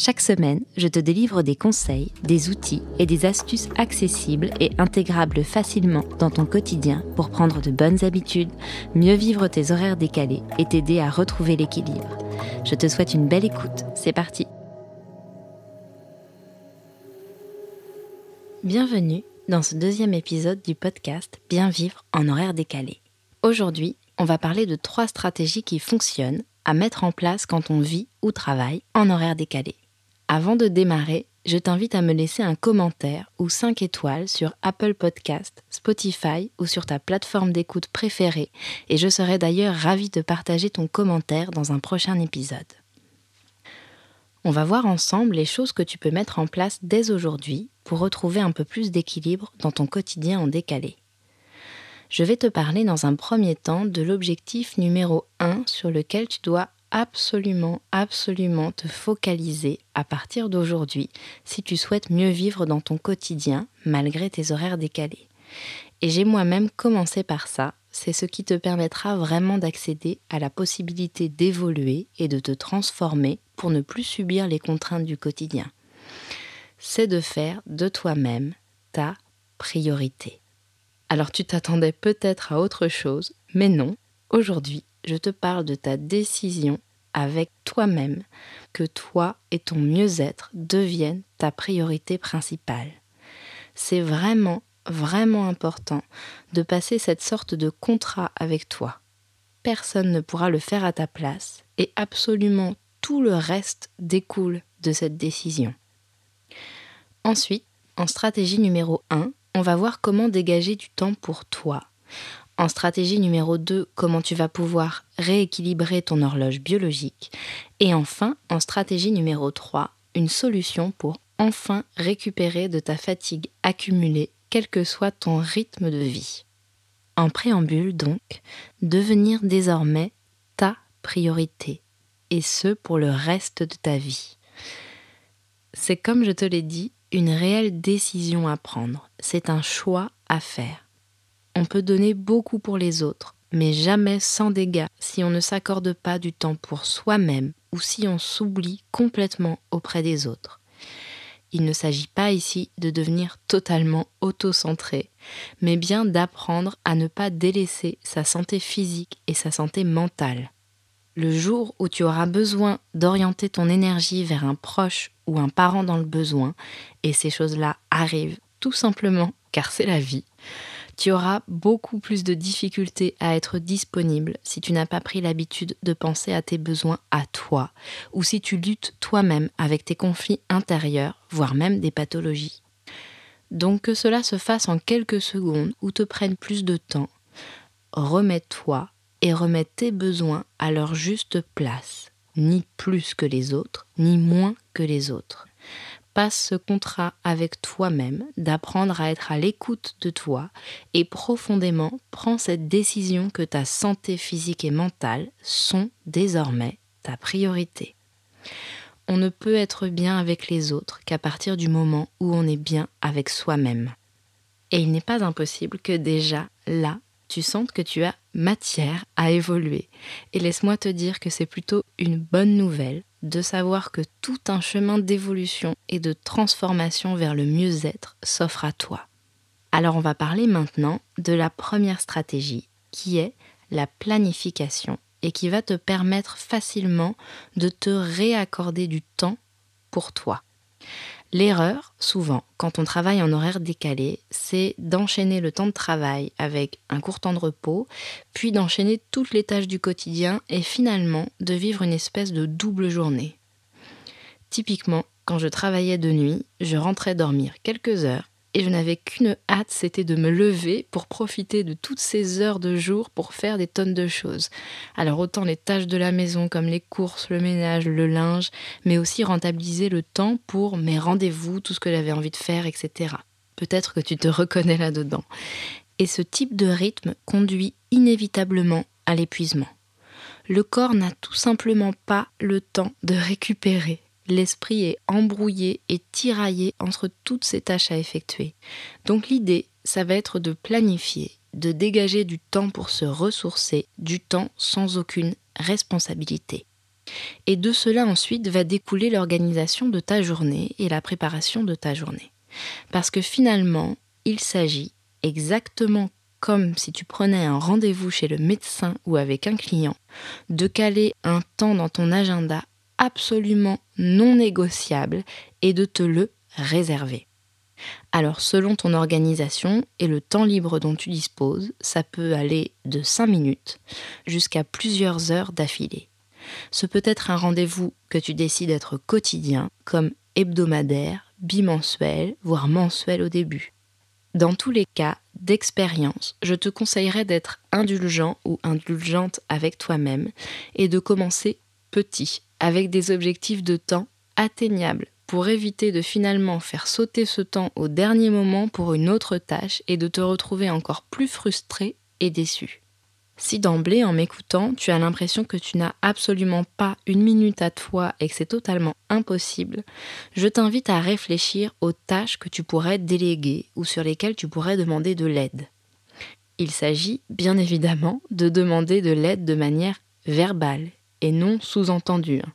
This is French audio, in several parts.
Chaque semaine, je te délivre des conseils, des outils et des astuces accessibles et intégrables facilement dans ton quotidien pour prendre de bonnes habitudes, mieux vivre tes horaires décalés et t'aider à retrouver l'équilibre. Je te souhaite une belle écoute. C'est parti. Bienvenue dans ce deuxième épisode du podcast Bien vivre en horaire décalé. Aujourd'hui, on va parler de trois stratégies qui fonctionnent à mettre en place quand on vit ou travaille en horaire décalé. Avant de démarrer, je t'invite à me laisser un commentaire ou 5 étoiles sur Apple Podcast, Spotify ou sur ta plateforme d'écoute préférée et je serai d'ailleurs ravie de partager ton commentaire dans un prochain épisode. On va voir ensemble les choses que tu peux mettre en place dès aujourd'hui pour retrouver un peu plus d'équilibre dans ton quotidien en décalé. Je vais te parler dans un premier temps de l'objectif numéro 1 sur lequel tu dois absolument, absolument te focaliser à partir d'aujourd'hui si tu souhaites mieux vivre dans ton quotidien malgré tes horaires décalés. Et j'ai moi-même commencé par ça, c'est ce qui te permettra vraiment d'accéder à la possibilité d'évoluer et de te transformer pour ne plus subir les contraintes du quotidien. C'est de faire de toi-même ta priorité. Alors tu t'attendais peut-être à autre chose, mais non, aujourd'hui je te parle de ta décision avec toi-même, que toi et ton mieux-être deviennent ta priorité principale. C'est vraiment, vraiment important de passer cette sorte de contrat avec toi. Personne ne pourra le faire à ta place et absolument tout le reste découle de cette décision. Ensuite, en stratégie numéro 1, on va voir comment dégager du temps pour toi en stratégie numéro 2, comment tu vas pouvoir rééquilibrer ton horloge biologique. Et enfin, en stratégie numéro 3, une solution pour enfin récupérer de ta fatigue accumulée, quel que soit ton rythme de vie. En préambule donc, devenir désormais ta priorité, et ce pour le reste de ta vie. C'est comme je te l'ai dit, une réelle décision à prendre, c'est un choix à faire. On peut donner beaucoup pour les autres, mais jamais sans dégâts si on ne s'accorde pas du temps pour soi-même ou si on s'oublie complètement auprès des autres. Il ne s'agit pas ici de devenir totalement auto-centré, mais bien d'apprendre à ne pas délaisser sa santé physique et sa santé mentale. Le jour où tu auras besoin d'orienter ton énergie vers un proche ou un parent dans le besoin, et ces choses-là arrivent tout simplement car c'est la vie, tu auras beaucoup plus de difficultés à être disponible si tu n'as pas pris l'habitude de penser à tes besoins à toi, ou si tu luttes toi-même avec tes conflits intérieurs, voire même des pathologies. Donc que cela se fasse en quelques secondes ou te prenne plus de temps, remets-toi et remets tes besoins à leur juste place, ni plus que les autres, ni moins que les autres passe ce contrat avec toi-même, d'apprendre à être à l'écoute de toi et profondément prends cette décision que ta santé physique et mentale sont désormais ta priorité. On ne peut être bien avec les autres qu'à partir du moment où on est bien avec soi-même. Et il n'est pas impossible que déjà là, tu sentes que tu as matière à évoluer. Et laisse-moi te dire que c'est plutôt une bonne nouvelle de savoir que tout un chemin d'évolution et de transformation vers le mieux-être s'offre à toi. Alors on va parler maintenant de la première stratégie, qui est la planification, et qui va te permettre facilement de te réaccorder du temps pour toi. L'erreur, souvent, quand on travaille en horaire décalé, c'est d'enchaîner le temps de travail avec un court temps de repos, puis d'enchaîner toutes les tâches du quotidien et finalement de vivre une espèce de double journée. Typiquement, quand je travaillais de nuit, je rentrais dormir quelques heures et je n'avais qu'une hâte, c'était de me lever pour profiter de toutes ces heures de jour pour faire des tonnes de choses. Alors autant les tâches de la maison comme les courses, le ménage, le linge, mais aussi rentabiliser le temps pour mes rendez-vous, tout ce que j'avais envie de faire, etc. Peut-être que tu te reconnais là-dedans. Et ce type de rythme conduit inévitablement à l'épuisement. Le corps n'a tout simplement pas le temps de récupérer. L'esprit est embrouillé et tiraillé entre toutes ces tâches à effectuer. Donc l'idée, ça va être de planifier, de dégager du temps pour se ressourcer, du temps sans aucune responsabilité. Et de cela ensuite va découler l'organisation de ta journée et la préparation de ta journée. Parce que finalement, il s'agit exactement comme si tu prenais un rendez-vous chez le médecin ou avec un client, de caler un temps dans ton agenda absolument non négociable et de te le réserver. Alors selon ton organisation et le temps libre dont tu disposes, ça peut aller de 5 minutes jusqu'à plusieurs heures d'affilée. Ce peut être un rendez-vous que tu décides être quotidien, comme hebdomadaire, bimensuel, voire mensuel au début. Dans tous les cas d'expérience, je te conseillerais d'être indulgent ou indulgente avec toi-même et de commencer petit, avec des objectifs de temps atteignables pour éviter de finalement faire sauter ce temps au dernier moment pour une autre tâche et de te retrouver encore plus frustré et déçu. Si d'emblée, en m'écoutant, tu as l'impression que tu n'as absolument pas une minute à toi et que c'est totalement impossible, je t'invite à réfléchir aux tâches que tu pourrais déléguer ou sur lesquelles tu pourrais demander de l'aide. Il s'agit, bien évidemment, de demander de l'aide de manière verbale et non sous-entendue, hein.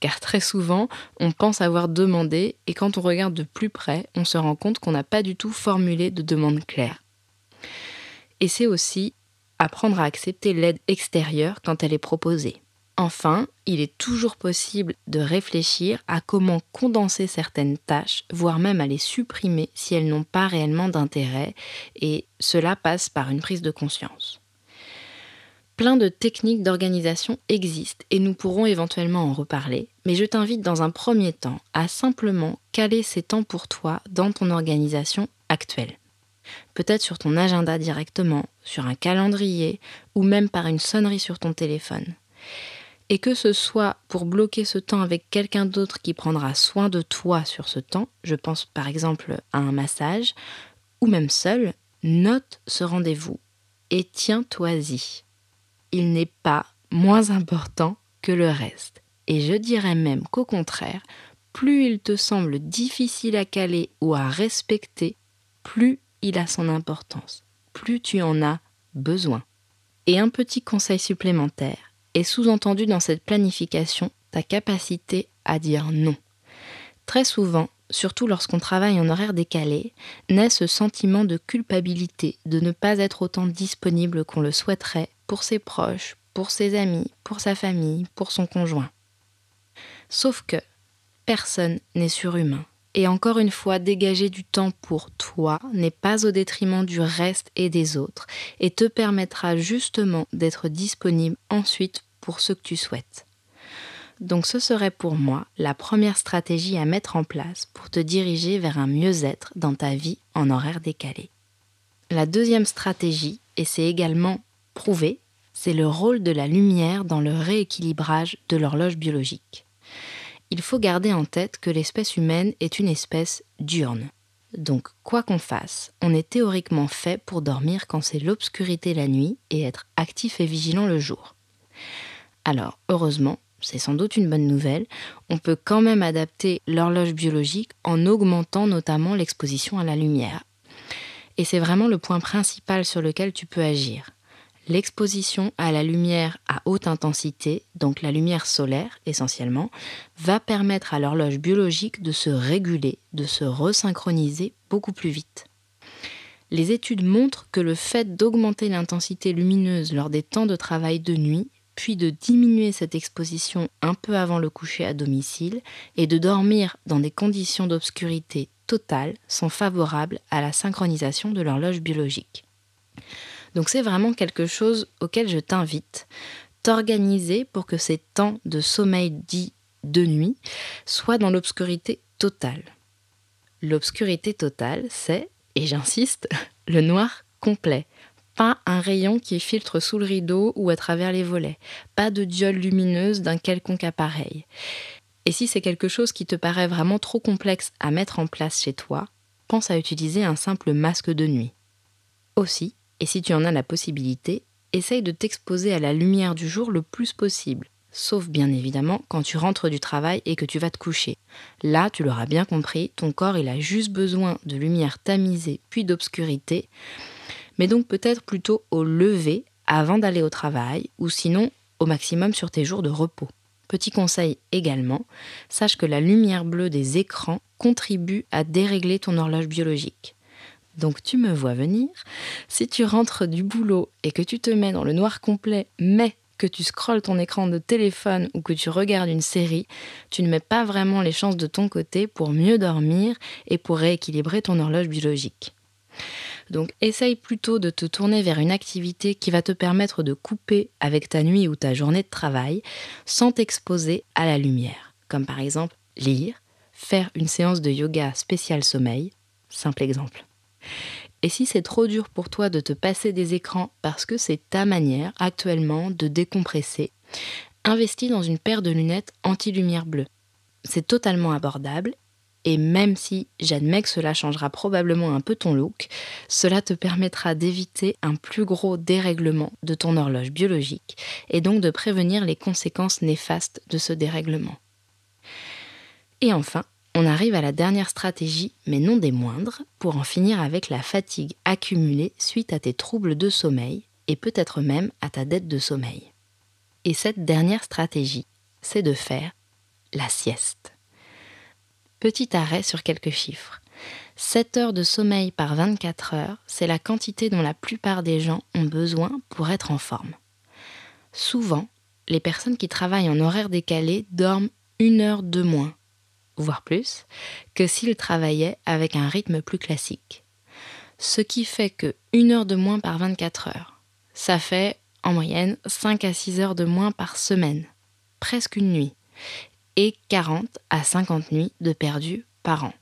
car très souvent, on pense avoir demandé et quand on regarde de plus près, on se rend compte qu'on n'a pas du tout formulé de demande claire. Et c'est aussi apprendre à accepter l'aide extérieure quand elle est proposée. Enfin, il est toujours possible de réfléchir à comment condenser certaines tâches, voire même à les supprimer si elles n'ont pas réellement d'intérêt, et cela passe par une prise de conscience. Plein de techniques d'organisation existent et nous pourrons éventuellement en reparler, mais je t'invite dans un premier temps à simplement caler ces temps pour toi dans ton organisation actuelle peut-être sur ton agenda directement, sur un calendrier ou même par une sonnerie sur ton téléphone. Et que ce soit pour bloquer ce temps avec quelqu'un d'autre qui prendra soin de toi sur ce temps, je pense par exemple à un massage, ou même seul, note ce rendez-vous et tiens-toi-y. Il n'est pas moins important que le reste. Et je dirais même qu'au contraire, plus il te semble difficile à caler ou à respecter, plus il a son importance, plus tu en as besoin. Et un petit conseil supplémentaire est sous-entendu dans cette planification ta capacité à dire non. Très souvent, surtout lorsqu'on travaille en horaire décalé, naît ce sentiment de culpabilité de ne pas être autant disponible qu'on le souhaiterait pour ses proches, pour ses amis, pour sa famille, pour son conjoint. Sauf que personne n'est surhumain et encore une fois, dégager du temps pour toi n'est pas au détriment du reste et des autres et te permettra justement d'être disponible ensuite pour ce que tu souhaites. Donc ce serait pour moi la première stratégie à mettre en place pour te diriger vers un mieux-être dans ta vie en horaire décalé. La deuxième stratégie, et c'est également prouvé, c'est le rôle de la lumière dans le rééquilibrage de l'horloge biologique il faut garder en tête que l'espèce humaine est une espèce diurne. Donc, quoi qu'on fasse, on est théoriquement fait pour dormir quand c'est l'obscurité la nuit et être actif et vigilant le jour. Alors, heureusement, c'est sans doute une bonne nouvelle, on peut quand même adapter l'horloge biologique en augmentant notamment l'exposition à la lumière. Et c'est vraiment le point principal sur lequel tu peux agir l'exposition à la lumière à haute intensité, donc la lumière solaire essentiellement, va permettre à l'horloge biologique de se réguler, de se resynchroniser beaucoup plus vite. Les études montrent que le fait d'augmenter l'intensité lumineuse lors des temps de travail de nuit, puis de diminuer cette exposition un peu avant le coucher à domicile, et de dormir dans des conditions d'obscurité totale sont favorables à la synchronisation de l'horloge biologique. Donc c'est vraiment quelque chose auquel je t'invite, t'organiser pour que ces temps de sommeil dit de nuit soient dans l'obscurité totale. L'obscurité totale, c'est, et j'insiste, le noir complet. Pas un rayon qui filtre sous le rideau ou à travers les volets. Pas de diode lumineuse d'un quelconque appareil. Et si c'est quelque chose qui te paraît vraiment trop complexe à mettre en place chez toi, pense à utiliser un simple masque de nuit. Aussi, Et si tu en as la possibilité, essaye de t'exposer à la lumière du jour le plus possible. Sauf bien évidemment quand tu rentres du travail et que tu vas te coucher. Là, tu l'auras bien compris, ton corps il a juste besoin de lumière tamisée puis d'obscurité. Mais donc peut-être plutôt au lever avant d'aller au travail ou sinon au maximum sur tes jours de repos. Petit conseil également, sache que la lumière bleue des écrans contribue à dérégler ton horloge biologique. Donc tu me vois venir, si tu rentres du boulot et que tu te mets dans le noir complet, mais que tu scrolles ton écran de téléphone ou que tu regardes une série, tu ne mets pas vraiment les chances de ton côté pour mieux dormir et pour rééquilibrer ton horloge biologique. Donc essaye plutôt de te tourner vers une activité qui va te permettre de couper avec ta nuit ou ta journée de travail sans t'exposer à la lumière, comme par exemple lire, faire une séance de yoga spécial sommeil, simple exemple. Et si c'est trop dur pour toi de te passer des écrans parce que c'est ta manière actuellement de décompresser, investis dans une paire de lunettes anti-lumière bleue. C'est totalement abordable et même si j'admets que cela changera probablement un peu ton look, cela te permettra d'éviter un plus gros dérèglement de ton horloge biologique et donc de prévenir les conséquences néfastes de ce dérèglement. Et enfin, on arrive à la dernière stratégie, mais non des moindres, pour en finir avec la fatigue accumulée suite à tes troubles de sommeil et peut-être même à ta dette de sommeil. Et cette dernière stratégie, c'est de faire la sieste. Petit arrêt sur quelques chiffres. 7 heures de sommeil par 24 heures, c'est la quantité dont la plupart des gens ont besoin pour être en forme. Souvent, les personnes qui travaillent en horaire décalé dorment une heure de moins, voire plus, que s'ils travaillaient avec un rythme plus classique. Ce qui fait que une heure de moins par 24 heures, ça fait en moyenne 5 à 6 heures de moins par semaine, presque une nuit et 40 à 50 nuits de perdu par an.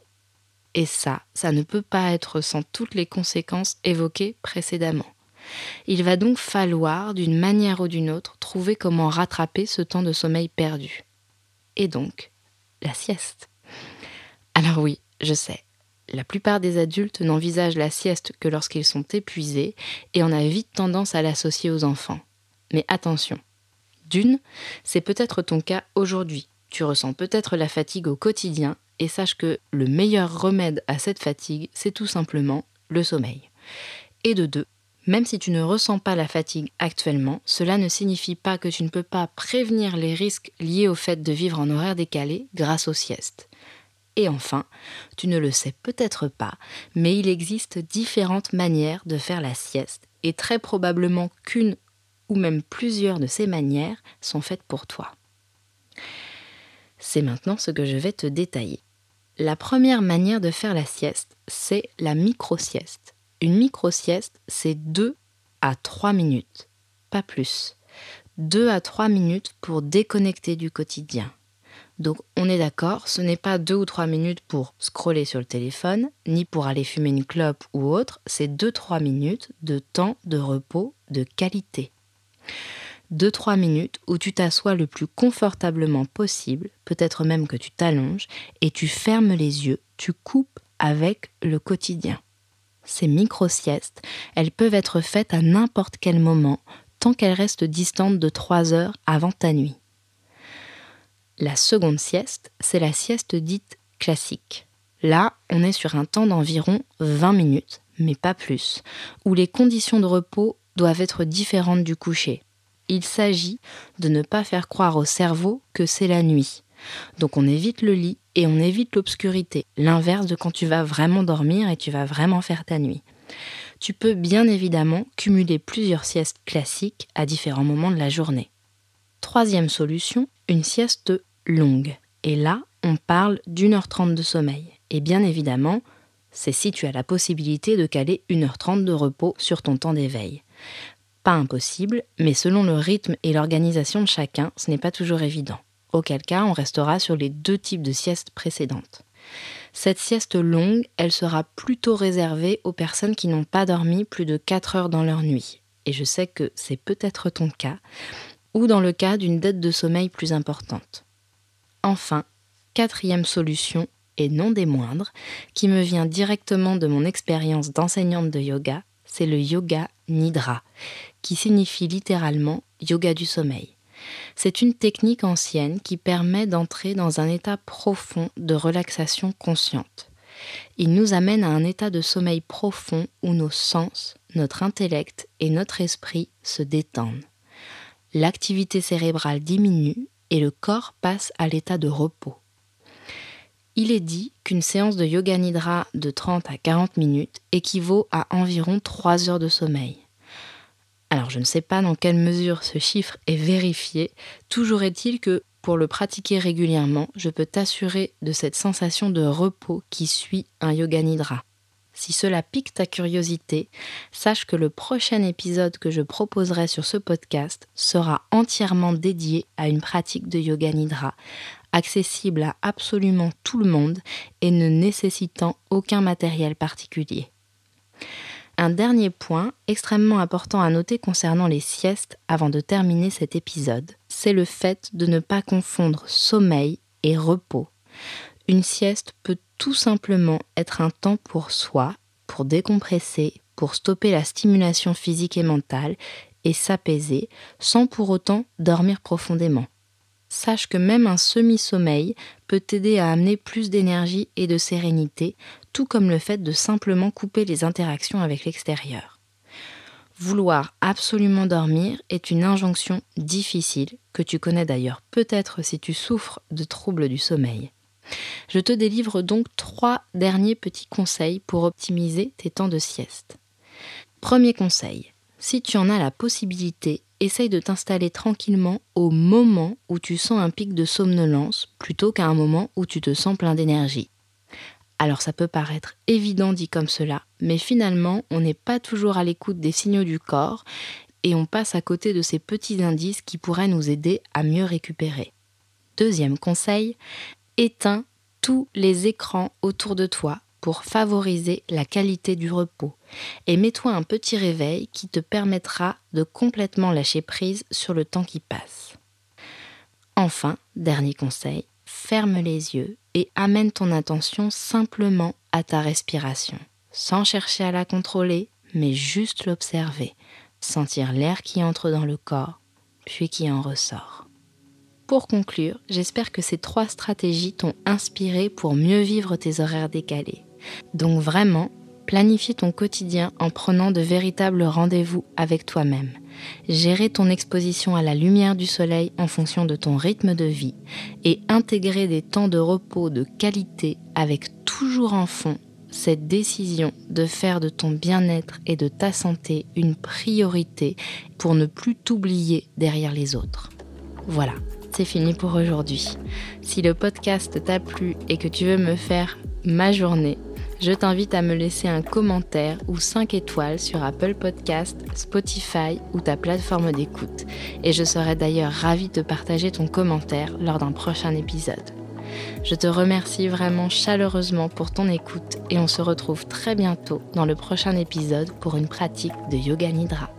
Et ça, ça ne peut pas être sans toutes les conséquences évoquées précédemment. Il va donc falloir, d'une manière ou d'une autre, trouver comment rattraper ce temps de sommeil perdu. Et donc, la sieste. Alors oui, je sais, la plupart des adultes n'envisagent la sieste que lorsqu'ils sont épuisés et on a vite tendance à l'associer aux enfants. Mais attention, d'une, c'est peut-être ton cas aujourd'hui, tu ressens peut-être la fatigue au quotidien et sache que le meilleur remède à cette fatigue, c'est tout simplement le sommeil. Et de deux, même si tu ne ressens pas la fatigue actuellement, cela ne signifie pas que tu ne peux pas prévenir les risques liés au fait de vivre en horaire décalé grâce aux siestes. Et enfin, tu ne le sais peut-être pas, mais il existe différentes manières de faire la sieste, et très probablement qu'une ou même plusieurs de ces manières sont faites pour toi. C'est maintenant ce que je vais te détailler. La première manière de faire la sieste, c'est la micro-sieste. Une micro-sieste, c'est 2 à 3 minutes, pas plus. 2 à 3 minutes pour déconnecter du quotidien. Donc on est d'accord, ce n'est pas 2 ou 3 minutes pour scroller sur le téléphone, ni pour aller fumer une clope ou autre, c'est 2-3 minutes de temps de repos de qualité. 2-3 minutes où tu t'assois le plus confortablement possible, peut-être même que tu t'allonges, et tu fermes les yeux, tu coupes avec le quotidien. Ces micro-siestes, elles peuvent être faites à n'importe quel moment, tant qu'elles restent distantes de 3 heures avant ta nuit. La seconde sieste, c'est la sieste dite classique. Là, on est sur un temps d'environ 20 minutes, mais pas plus, où les conditions de repos doivent être différentes du coucher. Il s'agit de ne pas faire croire au cerveau que c'est la nuit. Donc on évite le lit et on évite l'obscurité, l'inverse de quand tu vas vraiment dormir et tu vas vraiment faire ta nuit. Tu peux bien évidemment cumuler plusieurs siestes classiques à différents moments de la journée. Troisième solution, une sieste longue. Et là, on parle d'une heure trente de sommeil. Et bien évidemment, c'est si tu as la possibilité de caler une heure trente de repos sur ton temps d'éveil. Pas impossible, mais selon le rythme et l'organisation de chacun, ce n'est pas toujours évident. Auquel cas, on restera sur les deux types de siestes précédentes. Cette sieste longue, elle sera plutôt réservée aux personnes qui n'ont pas dormi plus de 4 heures dans leur nuit. Et je sais que c'est peut-être ton cas, ou dans le cas d'une dette de sommeil plus importante. Enfin, quatrième solution, et non des moindres, qui me vient directement de mon expérience d'enseignante de yoga, c'est le yoga nidra, qui signifie littéralement yoga du sommeil. C'est une technique ancienne qui permet d'entrer dans un état profond de relaxation consciente. Il nous amène à un état de sommeil profond où nos sens, notre intellect et notre esprit se détendent. L'activité cérébrale diminue et le corps passe à l'état de repos. Il est dit qu'une séance de yoga nidra de 30 à 40 minutes équivaut à environ 3 heures de sommeil. Alors je ne sais pas dans quelle mesure ce chiffre est vérifié, toujours est-il que pour le pratiquer régulièrement, je peux t'assurer de cette sensation de repos qui suit un yoga nidra. Si cela pique ta curiosité, sache que le prochain épisode que je proposerai sur ce podcast sera entièrement dédié à une pratique de yoga nidra, accessible à absolument tout le monde et ne nécessitant aucun matériel particulier. Un dernier point extrêmement important à noter concernant les siestes avant de terminer cet épisode, c'est le fait de ne pas confondre sommeil et repos. Une sieste peut tout simplement être un temps pour soi, pour décompresser, pour stopper la stimulation physique et mentale et s'apaiser sans pour autant dormir profondément. Sache que même un semi-sommeil peut t'aider à amener plus d'énergie et de sérénité, tout comme le fait de simplement couper les interactions avec l'extérieur. Vouloir absolument dormir est une injonction difficile, que tu connais d'ailleurs peut-être si tu souffres de troubles du sommeil. Je te délivre donc trois derniers petits conseils pour optimiser tes temps de sieste. Premier conseil, si tu en as la possibilité, essaye de t'installer tranquillement au moment où tu sens un pic de somnolence plutôt qu'à un moment où tu te sens plein d'énergie. Alors ça peut paraître évident dit comme cela, mais finalement on n'est pas toujours à l'écoute des signaux du corps et on passe à côté de ces petits indices qui pourraient nous aider à mieux récupérer. Deuxième conseil, éteins tous les écrans autour de toi pour favoriser la qualité du repos et mets-toi un petit réveil qui te permettra de complètement lâcher prise sur le temps qui passe. Enfin, dernier conseil, ferme les yeux et amène ton attention simplement à ta respiration, sans chercher à la contrôler, mais juste l'observer, sentir l'air qui entre dans le corps, puis qui en ressort. Pour conclure, j'espère que ces trois stratégies t'ont inspiré pour mieux vivre tes horaires décalés. Donc vraiment, planifie ton quotidien en prenant de véritables rendez-vous avec toi-même. Gérer ton exposition à la lumière du soleil en fonction de ton rythme de vie et intégrer des temps de repos de qualité avec toujours en fond cette décision de faire de ton bien-être et de ta santé une priorité pour ne plus t'oublier derrière les autres. Voilà, c'est fini pour aujourd'hui. Si le podcast t'a plu et que tu veux me faire ma journée, je t'invite à me laisser un commentaire ou 5 étoiles sur Apple Podcast, Spotify ou ta plateforme d'écoute. Et je serai d'ailleurs ravie de partager ton commentaire lors d'un prochain épisode. Je te remercie vraiment chaleureusement pour ton écoute et on se retrouve très bientôt dans le prochain épisode pour une pratique de Yoga Nidra.